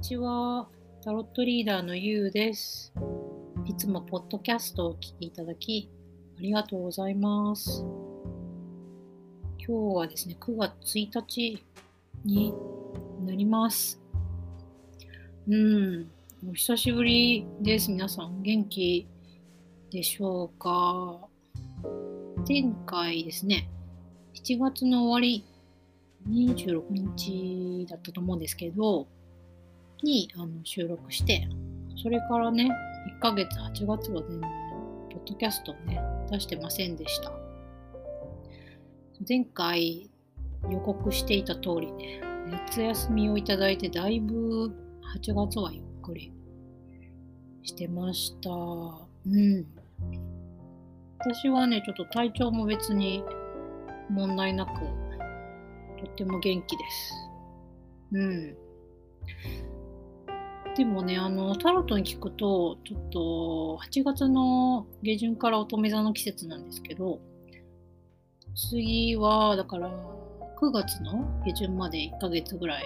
にちは。タロットリーダーのゆうです。いつもポッドキャストをお聞きいただき、ありがとうございます。今日はですね、9月1日になります。うん、お久しぶりです。皆さん、元気でしょうか？前回ですね、7月の終わり、26日だったと思うんですけど、にあの収録して、それからね、1ヶ月、8月は全然、ポッドキャストをね、出してませんでした。前回予告していた通りね、夏休みをいただいて、だいぶ8月はゆっくりしてました。うん。私はね、ちょっと体調も別に問題なく、とっても元気です。うん。でもね、あの、タロットに聞くと、ちょっと、8月の下旬から乙女座の季節なんですけど、次は、だから、9月の下旬まで1ヶ月ぐらい、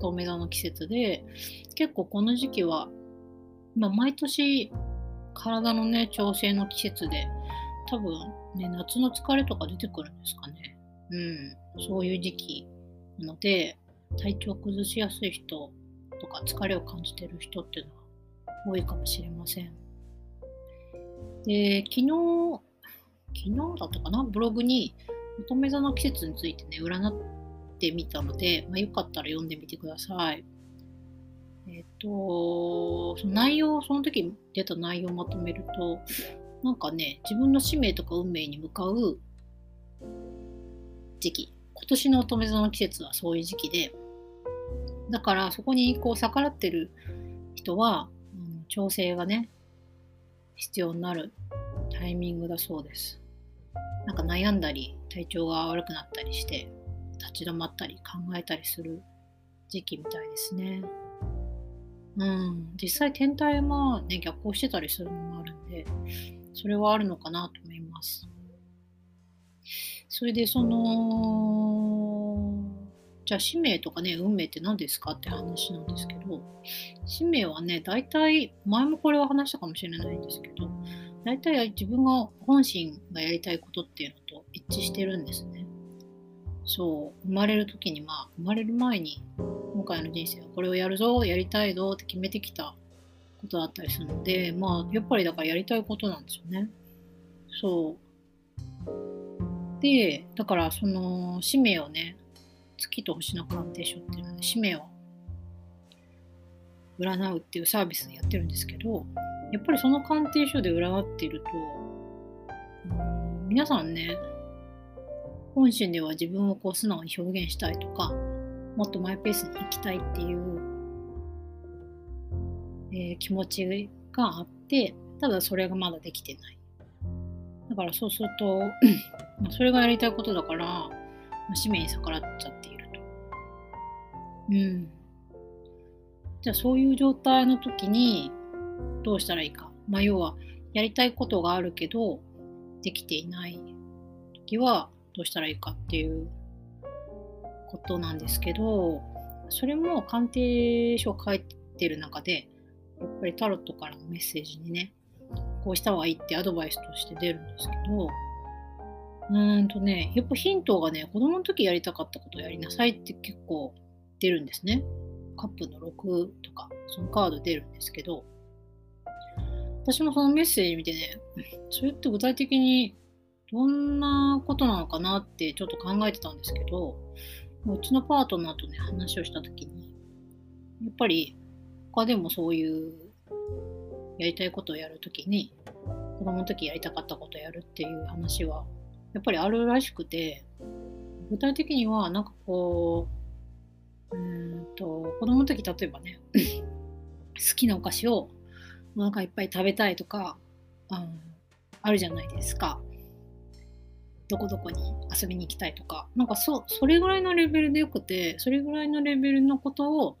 乙女座の季節で、結構この時期は、まあ、毎年、体のね、調整の季節で、多分ね、夏の疲れとか出てくるんですかね。うん、そういう時期なので、体調崩しやすい人とか疲れを感じてる人っていうのは多いかもしれません。で、昨日、昨日だったかな？ブログに乙女座の季節についてね、占ってみたので、まあ、よかったら読んでみてください。えっ、と、その内容、その時出た内容をまとめると、なんかね、自分の使命とか運命に向かう時期。今年の乙女座の季節はそういう時期で、だからそこにこう逆らってる人は、うん、調整がね、必要になるタイミングだそうです。なんか悩んだり、体調が悪くなったりして、立ち止まったり考えたりする時期みたいですね。うん、実際天体もね、逆行してたりするのもあるんで、それはあるのかなと思います。それでその、じゃあ使命とかね、運命って何ですかって話なんですけど、使命はね、大体、前もこれは話したかもしれないんですけど、大体自分が本心がやりたいことっていうのと一致してるんですね。そう、生まれる時に、まあ、生まれる前に、今回の人生はこれをやるぞ、やりたいぞって決めてきたことだったりするので、まあ、やっぱりだからやりたいことなんですよね。そう。で、だからその使命をね、月と星の鑑定書っていうので、使命を占うっていうサービスでやってるんですけど、やっぱりその鑑定書で占っていると、皆さんね、本心では自分をこう素直に表現したいとか、もっとマイペースに生きたいっていう、えー気持ちがあって、ただそれがまだできてない。だからそうすると、それがやりたいことだから、使命に逆らっちゃっていると。うん。じゃあそういう状態の時にどうしたらいいか。まあ要は、やりたいことがあるけど、できていない時はどうしたらいいかっていうことなんですけど、それも鑑定書を書いてる中で、やっぱりタロットからのメッセージにね、こうした方がいいってアドバイスとして出るんですけど、うーんとね、やっぱヒントがね、子供の時やりたかったことをやりなさいって結構出るんですね。カップの6とか、そのカード出るんですけど、私もそのメッセージ見てね、それって具体的にどんなことなのかなってちょっと考えてたんですけど、うちのパートナーとね、話をした時に、やっぱり他でもそういうやりたいことをやるときに、子供の時やりたかったことをやるっていう話は、やっぱりあるらしくて、具体的には、なんかこう、うーんと、子供の時例えばね、好きなお菓子をお腹いっぱい食べたいとか、ああるじゃないですか。どこどこに遊びに行きたいとか、なんかそそれぐらいのレベルでよくて、それぐらいのレベルのことを、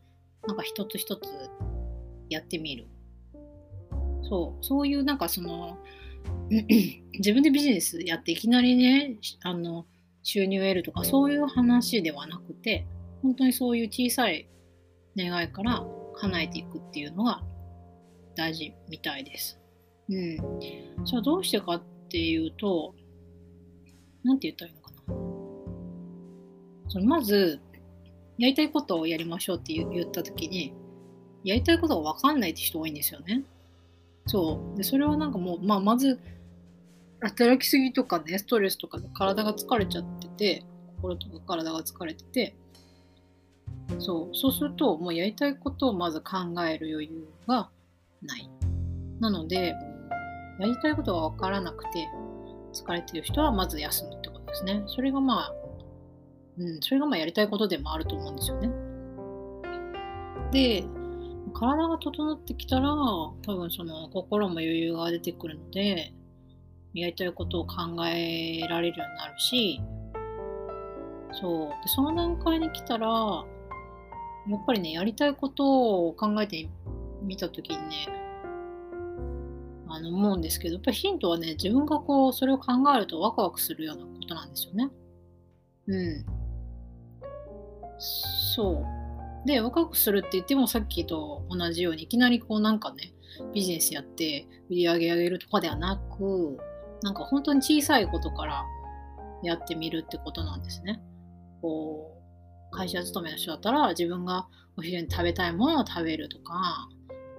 なんか一つ一つやってみる。そう、そういうなんかその、自分でビジネスやっていきなりね、あの、収入を得るとか、そういう話ではなくて、本当にそういう小さい願いから叶えていくっていうのが大事みたいです。うん。じゃあどうしてかっていうと、なんて言ったらいいのかな。そのまず、やりたいことをやりましょうって言った時に、やりたいことが分かんないって人多いんですよね。そう。で、それはなんかもう、まあ、まず、働きすぎとかね、ストレスとかで体が疲れちゃってて、心とか体が疲れてて、そう、そうすると、もうやりたいことをまず考える余裕がない。なので、やりたいことが分からなくて、疲れてる人はまず休むってことですね。それがまあ、うん、それがまあやりたいことでもあると思うんですよね。で、体が整ってきたら、多分その心も余裕が出てくるので、やりたいことを考えられるようになるし、そう。でその段階に来たら、やっぱりね、やりたいことを考えてみたときにね、あの思うんですけど、やっぱりヒントはね、自分がこう、それを考えるとワクワクするようなことなんですよね。うん。そう。で、ワクワクするって言ってもさっきと同じように、いきなりこうなんかね、ビジネスやって売り上げ上げるとかではなく、なんか本当に小さいことからやってみるってことなんですね。こう、会社勤めの人だったら自分がお昼に食べたいものを食べるとか、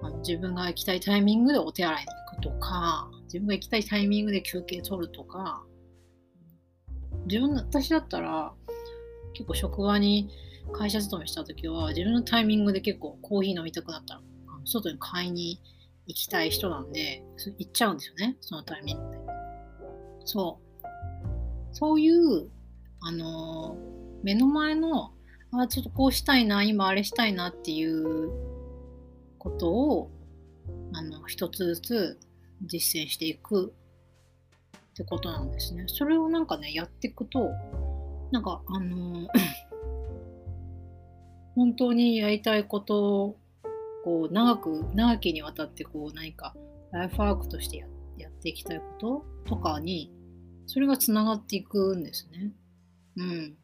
あの自分が行きたいタイミングでお手洗いに行くとか、自分が行きたいタイミングで休憩取るとか、自分、私だったら結構職場に会社勤めした時は自分のタイミングで結構コーヒー飲みたくなったら外に買いに行きたい人なんで行っちゃうんですよねそのタイミングで。そう。そういうあの目の前のあちょっとこうしたいな今あれしたいなっていうことをあの一つずつ実践していくってことなんですね。それをなんかねやっていくとなんかあの本当にやりたいことをこう長く長きにわたってこう何かライフワークとしてややっていきたいこととかにそれがつながっていくんですね。うん。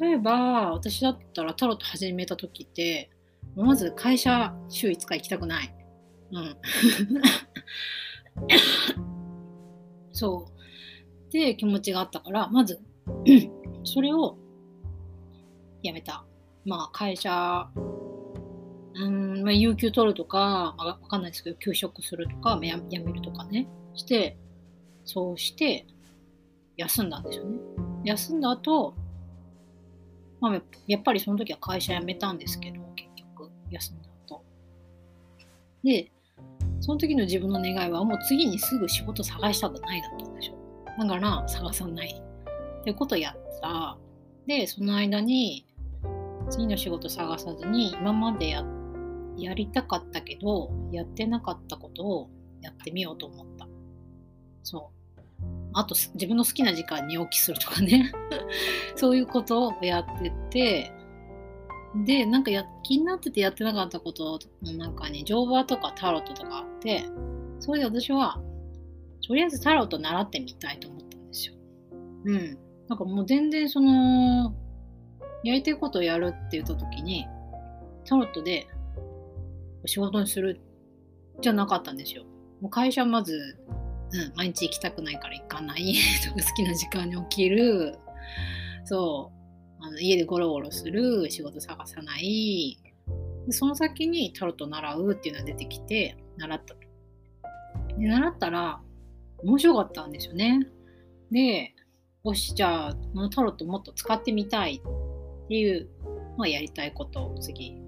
例えば私だったらタロット始めた時ってまず会社週5日行きたくない。うん。そう。で気持ちがあったからまずそれを辞めた。まあ、会社、うん、まあ、有給取るとか、まあ、わかんないですけど、休職するとか、辞めるとかね、して、そうして、休んだんですよね。休んだ後、まあ、やっぱりその時は会社辞めたんですけど、結局、休んだ後。で、その時の自分の願いは、もう次にすぐ仕事探したくないだったんでしょ。だから、探さない。ってことをやった。で、その間に、次の仕事探さずに今までややりたかったけどやってなかったことをやってみようと思った。そう。あと自分の好きな時間に起きするとかね。そういうことをやっててでなんかや気になっててやってなかったことの中に乗馬とかタロットとかあってそれで私はとりあえずタロット習ってみたいと思ったんですよ。うん。なんかもう全然そのやりたいことをやるって言った時に、タロットで仕事にするじゃなかったんですよ。もう会社まず、うん、毎日行きたくないから行かない とか好きな時間に起きる、そう、あの家でゴロゴロする、仕事探さない、その先にタロット習うっていうのが出てきて、習ったと。で習ったら、面白かったんですよね。で、よし、じゃあ、このタロットもっと使ってみたいっていう、まあ、やりたいこと次。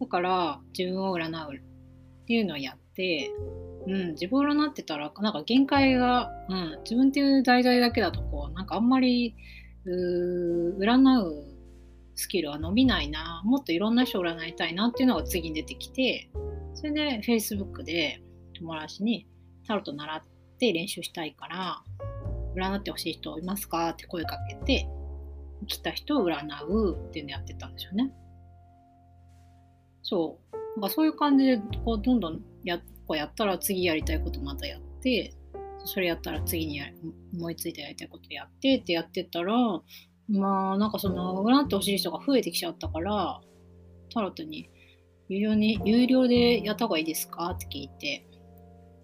だから自分を占うっていうのをやって、うん、自分を占ってたらなんか限界が、うん、自分っていう題材だけだとこうなんかあんまりう占うスキルは伸びないなもっといろんな人を占いたいなっていうのが次に出てきてそれで Facebook で友達にタロット習って練習したいから占ってほしい人いますかって声かけて来た人を占うっていうのやってたんですよね。そう。なんかそういう感じで、こう、どんどんやこうやったら次やりたいことまたやって、それやったら次にや思いついてやりたいことやってってやってたら、まあなんかその占ってほしい人が増えてきちゃったから、タロットに有料に、有料でやった方がいいですかって聞いて、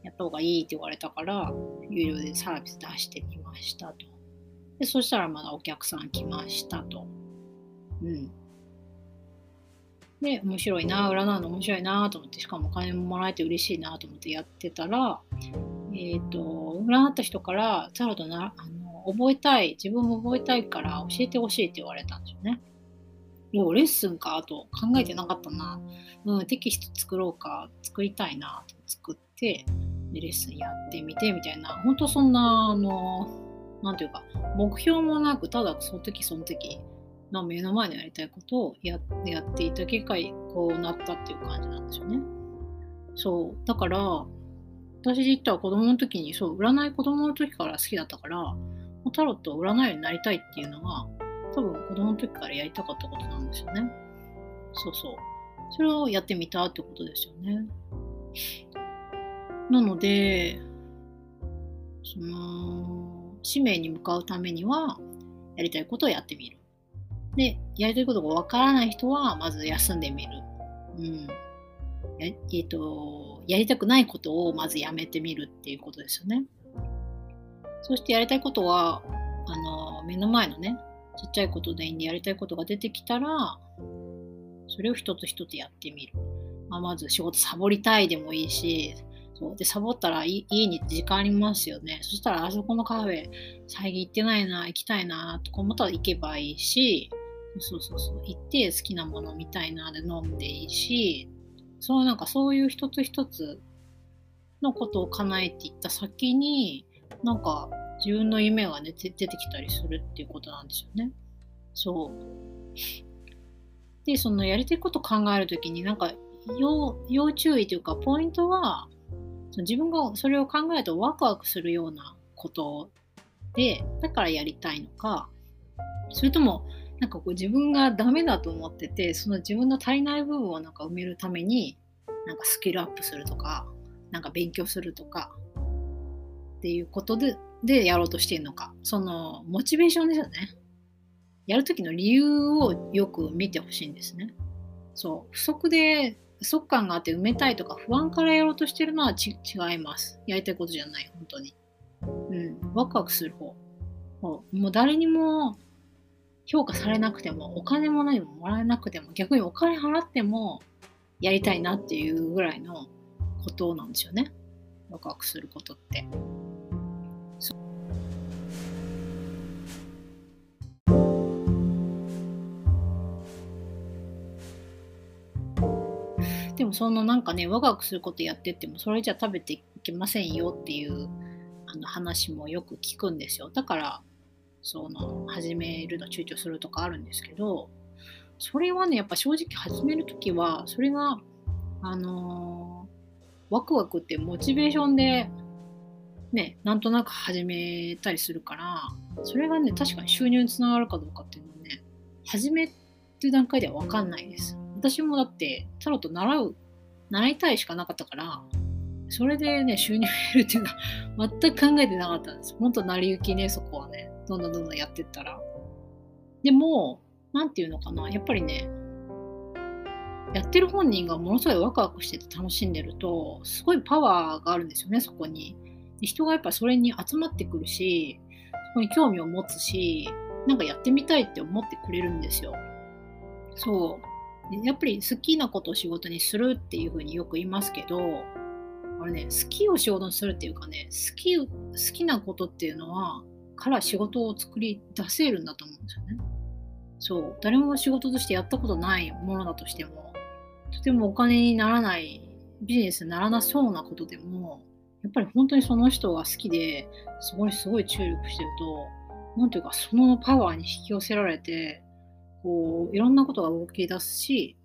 やった方がいいって言われたから、有料でサービス出してみましたと。で、そしたらまだお客さん来ましたと。うん。で、面白いな、占うの面白いなと思って、しかもお金ももらえて嬉しいなと思ってやってたら、えっ、ー、と、占った人から、タロットなあの覚えたい、自分も覚えたいから教えてほしいって言われたんですよね。おレッスンかと考えてなかったな。うん、テキスト作ろうか、作りたいなと作って、でレッスンやってみてみたいな、本当そんな、あの、なんていうか、目標もなく、ただその時その時の目の前にやりたいことをややっていた結果、こうなったっていう感じなんですよね。そう。だから、私で言ったら子供の時に、そう、占い子供の時から好きだったから、タロットを占いになりたいっていうのは、多分子供の時からやりたかったことなんですよね。そうそう。それをやってみたってことですよね。なので、その、使命に向かうためには、やりたいことをやってみる。で、やりたいことがわからない人は、まず休んでみる。うん。やえーと、やりたくないことをまずやめてみるっていうことですよね。そしてやりたいことは、あの、目の前のね、ちっちゃいことでいいんでやりたいことが出てきたら、それを一つ一つやってみる。まあ、まず仕事サボりたいでもいいし、そうでサボったら家に時間ありますよね。そしたらあそこのカフェ最近行ってないな、行きたいなとか思ったら行けばいいし、そうそうそう、行って好きなものみたいなで飲んでいいし、そうなんかそういう一つ一つのことを叶えていった先に、なんか自分の夢がね、出てきたりするっていうことなんですよね。そう。で、そのやりたいこと考えるときに、なんか要、要注意というか、ポイントは、自分がそれを考えるとワクワクするようなことで、だからやりたいのか、それとも、なんかこう自分がダメだと思ってて、その自分の足りない部分をなんか埋めるために、なんかスキルアップするとか、なんか勉強するとか、っていうことででやろうとしてるのか、そのモチベーションですよね。やるときの理由をよく見てほしいんですね。そう、不足で不足感があって埋めたいとか不安からやろうとしてるのは違います。やりたいことじゃない、本当に。うん、ワクワクする方。もうもう誰にも評価されなくても、お金も何ももらえなくても、逆にお金払ってもやりたいなっていうぐらいのことなんですよね。ワクワクすることって。でもそのなんかね、ワクワクすることやってっても、それじゃ食べていけませんよっていうあの話もよく聞くんですよ。だから、その、始めるの躊躇するとかあるんですけど、それはね、やっぱ正直始めるときは、それが、あのー、ワクワクってモチベーションで、ね、なんとなく始めたりするから、それがね、確かに収入につながるかどうかっていうのはね、始めっていう段階ではわかんないです。私もだってタロット習う、習いたいしかなかったから、それでね、収入得るっていうのは 全く考えてなかったんです。本当成り行きね、そこはね。どんどんどんどんやってったら。でも、なんていうのかな、やっぱりね、やってる本人がものすごいワクワクしてて楽しんでると、すごいパワーがあるんですよね、そこに。で人がやっぱそれに集まってくるし、そこに興味を持つし、なんかやってみたいって思ってくれるんですよ。そう。やっぱり好きなことを仕事にするっていうふうによく言いますけど、あれね、好きを仕事にするっていうかね、好き、好きなことっていうのは、から仕事を作り出せるんだと思うんですよね。そう、誰もが仕事としてやったことないものだとしても、とてもお金にならない、ビジネスにならなそうなことでも、やっぱり本当にその人が好きで、すごいすごい注力してると、なんていうか、そのパワーに引き寄せられて、こういろんなことが動き出すし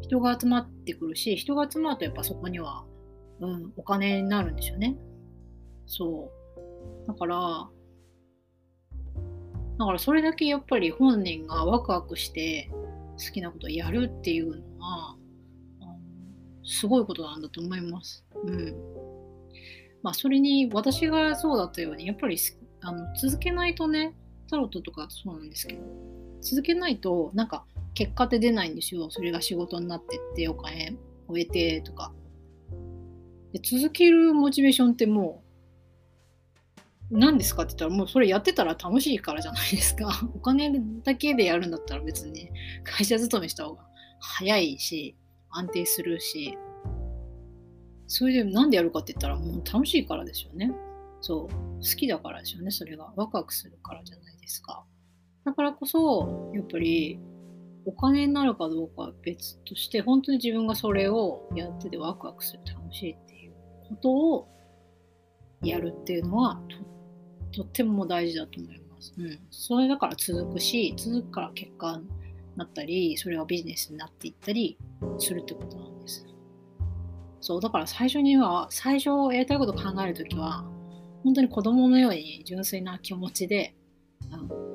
人が集まってくるし人が集まるとやっぱそこには、うん、お金になるんですよねそうだからだからそれだけやっぱり本人がワクワクして好きなことをやるっていうのは、すごいことなんだと思います。うん。まあそれに私がそうだったようにやっぱりあの続けないとねタロットとかそうなんですけど続けないとなんか結果って出ないんですよ。それが仕事になってって、お金を得てとか。で続けるモチベーションってもう、何ですかって言ったら、もうそれやってたら楽しいからじゃないですか。お金だけでやるんだったら別に会社勤めした方が早いし、安定するし、それでなんでやるかって言ったらもう楽しいからですよね。そう。好きだからですよね、それが。ワクワクするからじゃないですか。だからこそ、やっぱり、お金になるかどうかは別として、本当に自分がそれをやっててワクワクする、楽しいっていうことをやるっていうのはと、とっても大事だと思います。うん。それだから続くし、続くから結果になったり、それがビジネスになっていったりするってことなんです。そう、だから最初には、最初やりたいこと考えるときは、本当に子供のように純粋な気持ちで、あの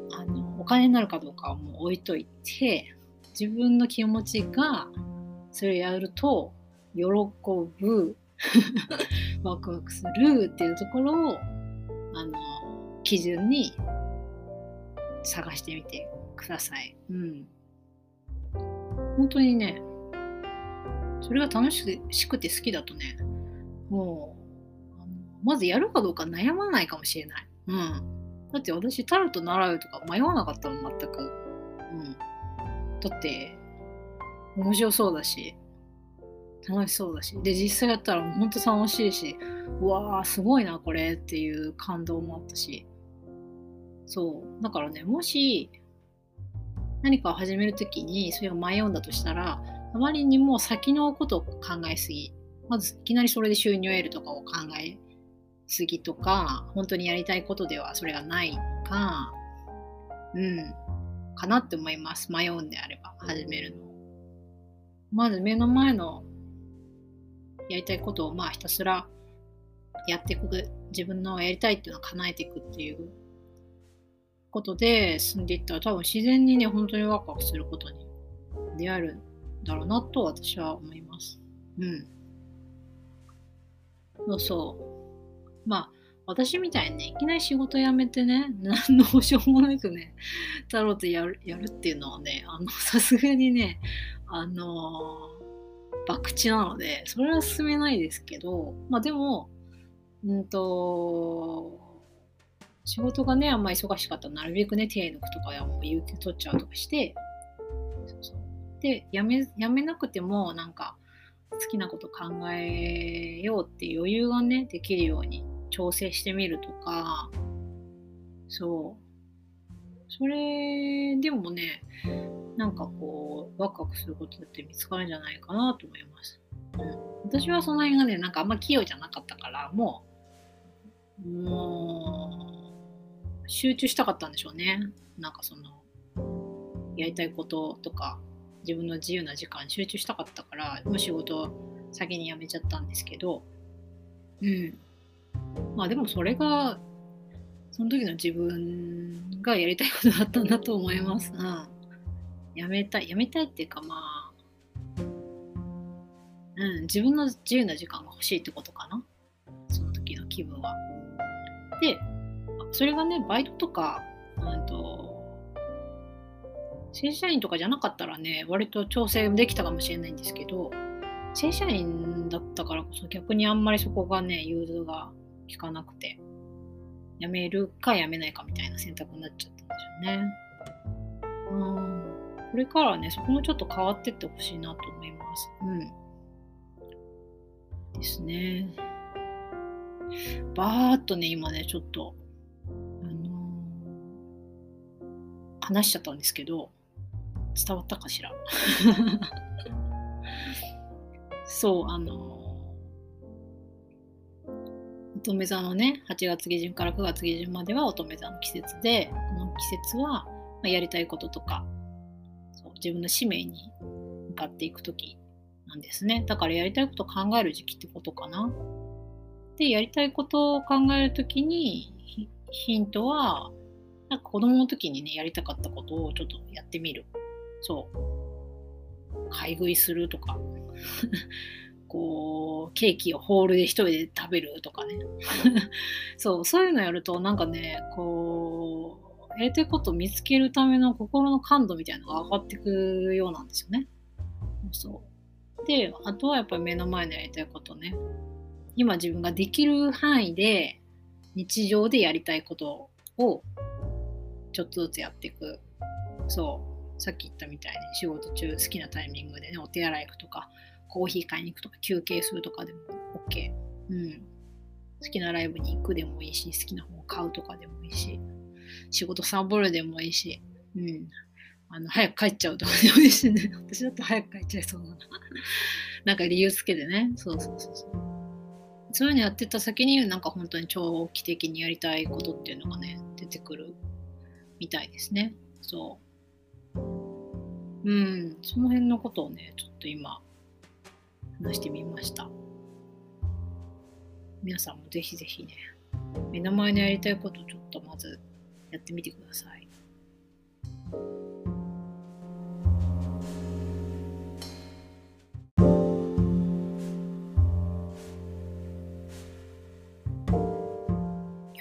金になるかどうかはもう置いといて、自分の気持ちがそれをやると喜ぶ ワクワクするっていうところをあの基準に探してみてください。うん。本当にね、それが楽しくて好きだとね、もうまずやるかどうか悩まないかもしれない。うん。だって私、タロット習うとか迷わなかったもん、全く。うん。だって、面白そうだし、楽しそうだし、で、実際やったら本当楽しいし、うわー、すごいな、これっていう感動もあったし。そう。だからね、もし、何かを始めるときにそれを迷うんだとしたら、あまりにも先のことを考えすぎ。まずいきなりそれで収入を得るとかを考えすぎとか、本当にやりたいことではそれがないか、うん、かなって思います。迷うんであれば、始めるの。まず目の前のやりたいことをまあひたすらやっていく、自分のやりたいっていうのを叶えていくっていうことで進んでいったら多分自然にね、本当にワクワクすることに出会えるんだろうなと私は思います。うん。そうそう。まあ、私みたいにね、いきなり仕事辞めてね、何のしょうもなくね、タロットやるやるっていうのはね、あの、さすがにね、あのー、博打なので、それは進めないですけど、まあでも、うんと、仕事がね、あんま忙しかったらなるべくね、手抜くとかはもう有給取っちゃうとかして、そうそう。で、辞め、辞めなくても、なんか、好きなこと考えようっていう余裕がね、できるように調整してみるとか、そう。それでもね、なんかこう、ワクワクすることだって見つかるんじゃないかなと思います。うん、私はその辺がね、なんかあんま器用じゃなかったから、もう、もう、集中したかったんでしょうね。なんかその、やりたいこととか、自分の自由な時間集中したかったからもう仕事先に辞めちゃったんですけどうんまあでもそれがその時の自分がやりたいことだったんだと思います。うん。やめたい、やめたいっていうかまあ、うん、自分の自由な時間が欲しいってことかな。その時の気分は。で、それがね、バイトとか、うんと、正社員とかじゃなかったらね、割と調整できたかもしれないんですけど、正社員だったからこそ逆にあんまりそこがね、融通が効かなくて、辞めるか辞めないかみたいな選択になっちゃったんですよね。うん。これからね、そこもちょっと変わってってほしいなと思います。うん。ですね。バーっとね、今ね、ちょっと、あのー、話しちゃったんですけど、伝わったかしら？そう、あの、乙女座のね、8月下旬から9月下旬までは乙女座の季節で、この季節は、やりたいこととかそう自分の使命に向かっていく時なんですね。だからやりたいことを考える時期ってことかな。で、やりたいことを考える時にヒントは、なんか子供の時にね、やりたかったことをちょっとやってみる。そう。買い食いするとか、こう、ケーキをホールで一人で食べるとかね。そう、そういうのやるとなんかね、こうやりたいことを見つけるための心の感度みたいなのが上がってくようなんですよね。そう。であとはやっぱり目の前のやりたいことね。今自分ができる範囲で日常でやりたいことをちょっとずつやっていく。そう。さっき言ったみたいに仕事中好きなタイミングでねお手洗い行くとか。コーヒー買いに行くとか休憩するとかでも OK、うん、好きなライブに行くでもいいし好きな本を買うとかでもいいし仕事サボるでもいいし、うん、あの早く帰っちゃうとかでもいいしね。私だと早く帰っちゃいそうな。なんか理由つけてね。そうそうそうそう。そういうのやってた先になんか本当に長期的にやりたいことっていうのがね出てくるみたいですね。そう。うん。その辺のことをねちょっと今話してみました。皆さんもぜひぜひね目の前のやりたいことをちょっとまずやってみてください。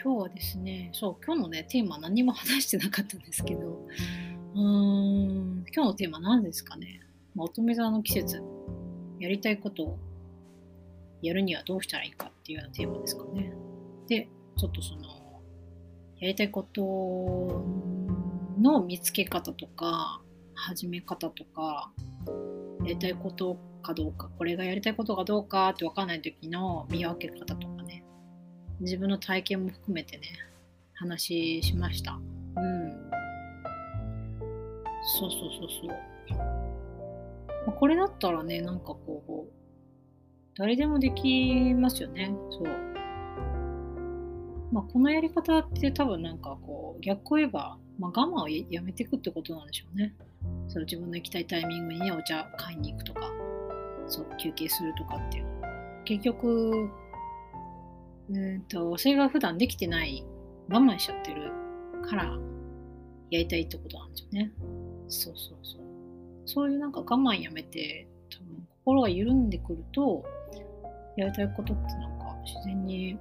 今日はですね、そう、今日のね、テーマ何も話してなかったんですけど、うーん、今日のテーマ何ですかね。まあ、乙女座の季節、やりたいことをやるにはどうしたらいいかっていうようなテーマですかね。で、ちょっとその、やりたいことの見つけ方とか、始め方とか、やりたいことかどうか、これがやりたいことかどうかって分かんない時の見分け方とかね、自分の体験も含めてね話しました。うん。そうそうそうそう、まあ、これだったらねなんかこう誰でもできますよねそうまあこのやり方って多分なんかこう逆を言えば、まあ、我慢をやめていくってことなんでしょうねそう自分の行きたいタイミングにねお茶買いに行くとかそう休憩するとかっていう結局うんと、それが普段できてない、我慢しちゃってるからやりたいってことなんですよね。そうそうそう。そういうなんか我慢やめて、多分心が緩んでくると、やりたいことってなんか自然に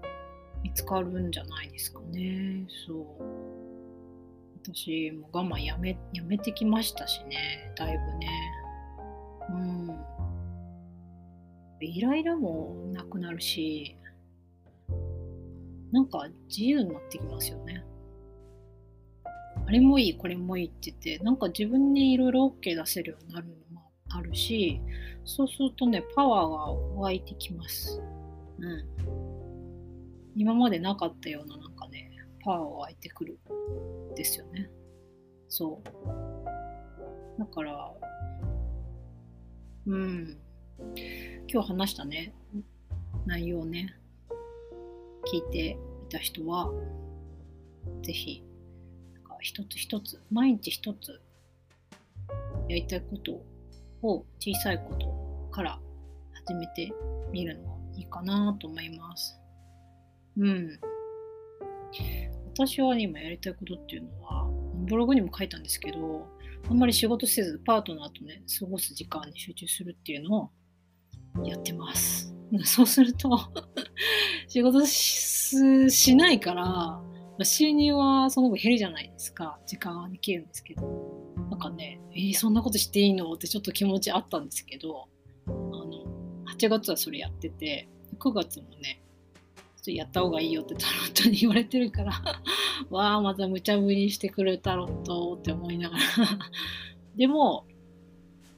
見つかるんじゃないですかね。そう。私も我慢やめやめてきましたしね、だいぶね。うん。イライラもなくなるし、なんか自由になってきますよね。あれもいい、これもいいって言って、なんか自分にいろいろ OK 出せるようになるのもあるし、そうするとね、パワーが湧いてきます。うん。今までなかったようななんかね、パワーが湧いてくるですよね。そう。だから、うん。今日話したね、内容ね、聞いていた人は、ぜひ、一つ一つ、毎日一つ、やりたいことを小さいことから始めてみるのがいいかなと思います。うん。私は今やりたいことっていうのは、ブログにも書いたんですけど、あんまり仕事せずパートナーとね、過ごす時間に集中するっていうのをやってます。そうすると 仕事しないから、収入はその分減るじゃないですか。時間はできるんですけど。なんかね、えー、そんなことしていいの？ってちょっと気持ちあったんですけど、あの、8月はそれやってて、9月もね、ちょっとやった方がいいよってタロットに言われてるから わあ、また無茶ぶりしてくるタロットって思いながら でも、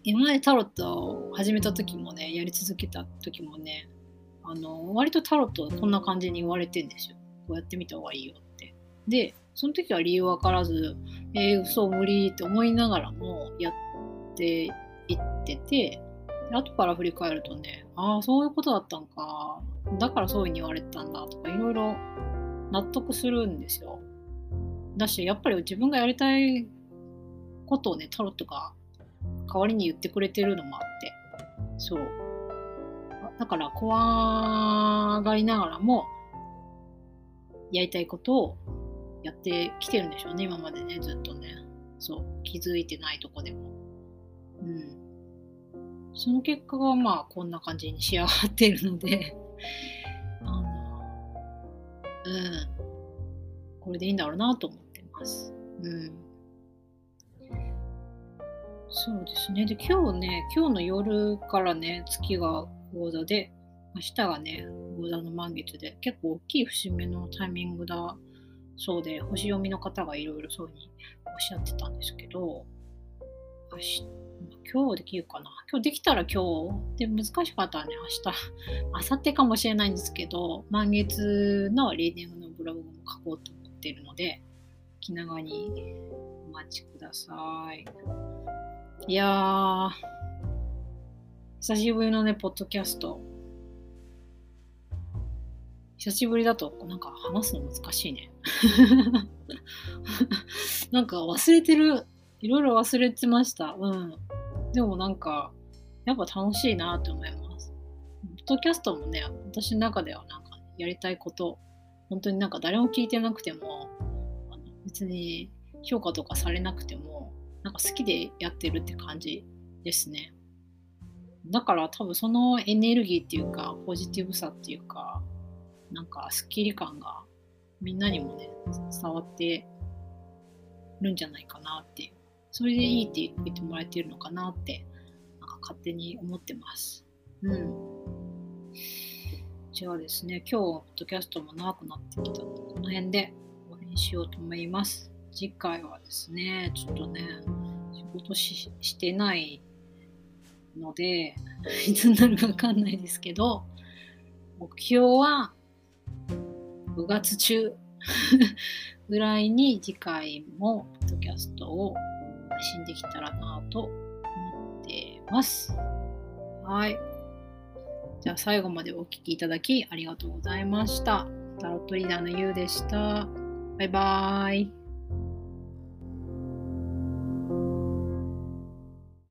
今までタロットを始めた時もね、やり続けた時もね、あの、割とタロットこんな感じに言われてんですよ。こうやってみた方がいいよって。で、その時は理由わからず、えー、嘘無理って思いながらもやっていってて、後から振り返るとね、ああ、そういうことだったんか。だからそういうふうに言われてたんだとか、いろいろ納得するんですよ。だし、やっぱり自分がやりたいことをね、タロットが代わりに言ってくれてるのもあって、そう。だから怖がりながらも、やりたいことをやってきてるんでしょうね、今までね、ずっとね。そう、気づいてないとこでも。うん。その結果がまあこんな感じに仕上がっているので あの、うん。これでいいんだろうなと思ってます。うん。そうですね。で、今日ね、今日の夜からね、月が魚座で、明日がね、魚座の満月で、結構大きい節目のタイミングだそうで、星読みの方がいろいろそうにおっしゃってたんですけど、明日今日できるかな？今日できたら今日。で難しかったらね明日明後日かもしれないんですけど満月のリーディングのブログも書こうと思っているので気長にお待ちください。いやー久しぶりのねポッドキャスト。久しぶりだとなんか話すの難しいね なんか忘れてるいろいろ忘れてました。うん。でもなんか、やっぱ楽しいなって思います。ポッドキャストもね、私の中ではなんかやりたいこと、本当になんか誰も聞いてなくても、あの別に評価とかされなくても、なんか好きでやってるって感じですね。だから多分そのエネルギーっていうか、ポジティブさっていうか、なんかスッキリ感がみんなにもね、伝わってるんじゃないかなって。それでいいって言ってもらえてるのかなって、なんか勝手に思ってます。うん。じゃあですね、今日、ポッドキャストも長くなってきたので、この辺で終わりにしようと思います。次回はですね、ちょっとね、仕事ししてないので、いつになるかわかんないですけど、目標は5月中 ぐらいに次回もポッドキャストを配信できたらなと思ってます。はい。じゃあ最後までお聴きいただきありがとうございました。タロットリーダーのゆうでした。バイバーイ。